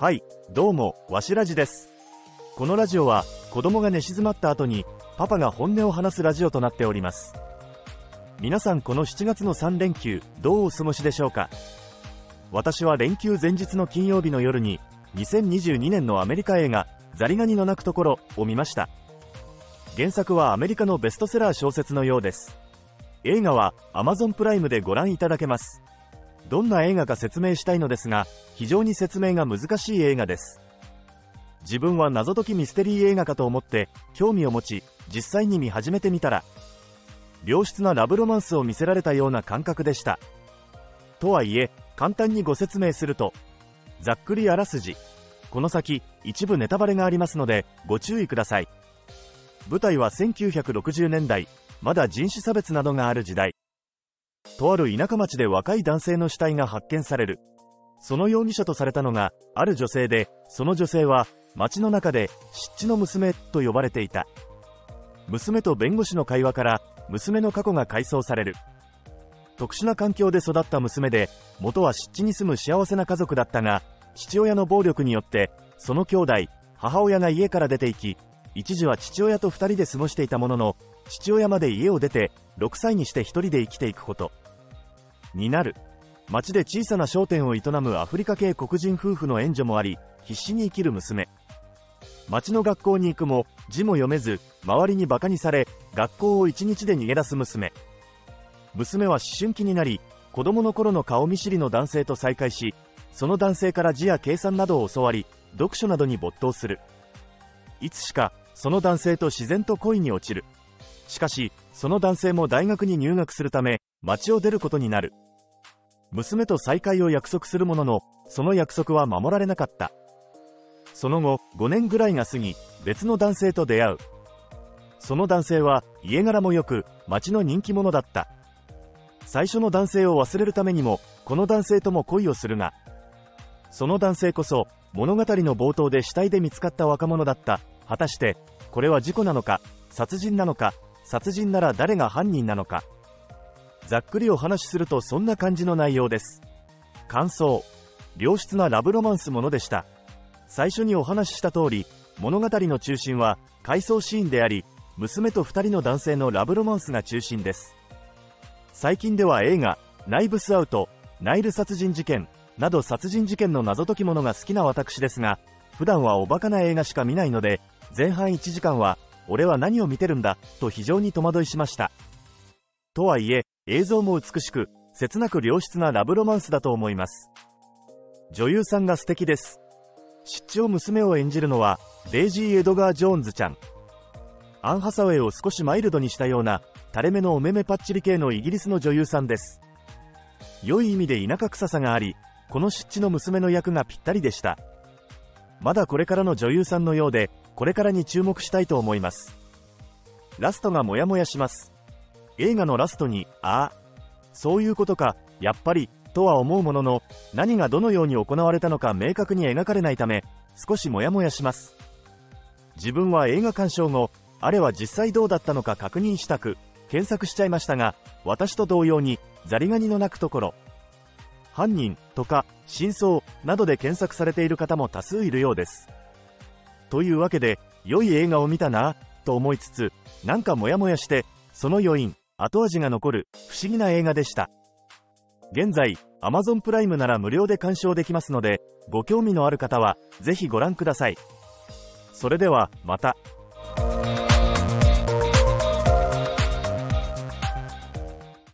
はい、どうも、わしラジです。このラジオは、子供が寝静まった後に、パパが本音を話すラジオとなっております。皆さんこの7月の3連休、どうお過ごしでしょうか？私は連休前日の金曜日の夜に、2022年のアメリカ映画、ザリガニの鳴くところを見ました。原作はアメリカのベストセラー小説のようです。映画は Amazon プライムでご覧いただけます。どんな映画か説明したいのですが、非常に説明が難しい映画です。自分は謎解きミステリー映画かと思って興味を持ち、実際に見始めてみたら、良質なラブロマンスを見せられたような感覚でした。とはいえ、簡単にご説明すると、ざっくりあらすじ。この先、一部ネタバレがありますので、ご注意ください。舞台は1960年代、まだ人種差別などがある時代。とある田舎町で若い男性の死体が発見される。その容疑者とされたのが、ある女性で、その女性は、町の中で、湿地の娘と呼ばれていた。娘と弁護士の会話から、娘の過去が回想される。特殊な環境で育った娘で、元は湿地に住む幸せな家族だったが、父親の暴力によって、その兄弟、母親が家から出て行き、一時は父親と二人で過ごしていたものの、父親まで家を出て、6歳にして一人で生きていくこと。になる。町で小さな商店を営むアフリカ系黒人夫婦の援助もあり、必死に生きる娘。町の学校に行くも、字も読めず、周りに馬鹿にされ、学校を一日で逃げ出す娘。娘は思春期になり、子供の頃の顔見知りの男性と再会し、その男性から字や計算などを教わり、読書などに没頭する。いつしか、その男性と自然と恋に落ちる。しかし、その男性も大学に入学するため、町を出ることになる。娘と再会を約束するものの、その約束は守られなかった。その後、5年ぐらいが過ぎ、別の男性と出会う。その男性は、家柄も良く、町の人気者だった。最初の男性を忘れるためにも、この男性とも恋をするが、その男性こそ、物語の冒頭で死体で見つかった若者だった。果たして、これは事故なのか、殺人なのか、殺人なら誰が犯人なのか。ざっくりお話しするとそんな感じの内容です。感想。良質なラブロマンスものでした。最初にお話しした通り、物語の中心は、回想シーンであり、娘と二人の男性のラブロマンスが中心です。最近では映画、ナイブスアウト、ナイル殺人事件、など殺人事件の謎解き物が好きな私ですが、普段はおバカな映画しか見ないので、前半1時間は、俺は何を見てるんだ、と非常に戸惑いしました。とはいえ、映像も美しく、切なく良質なラブロマンスだと思います。女優さんが素敵です。出張娘を演じるのは、デイジー・エドガー・ジョーンズちゃん。アン・ハサウェイを少しマイルドにしたような、垂れ目のお目目パッチリ系のイギリスの女優さんです。良い意味で田舎臭さがあり、この湿地の娘の役がぴったりでした。まだこれからの女優さんのようで、これからに注目したいと思います。ラストがモヤモヤします。映画のラストに、ああ、そういうことか、やっぱり、とは思うものの、何がどのように行われたのか明確に描かれないため、少しモヤモヤします。自分は映画鑑賞後、あれは実際どうだったのか確認したく、検索しちゃいましたが、私と同様に、ザリガニの鳴くところ、犯人とか真相などで検索されている方も多数いるようです。というわけで、良い映画を見たなと思いつつ、なんかモヤモヤして、その余韻、後味が残る不思議な映画でした。現在、Amazon プライムなら無料で鑑賞できますので、ご興味のある方は、是非ご覧ください。それでは、また。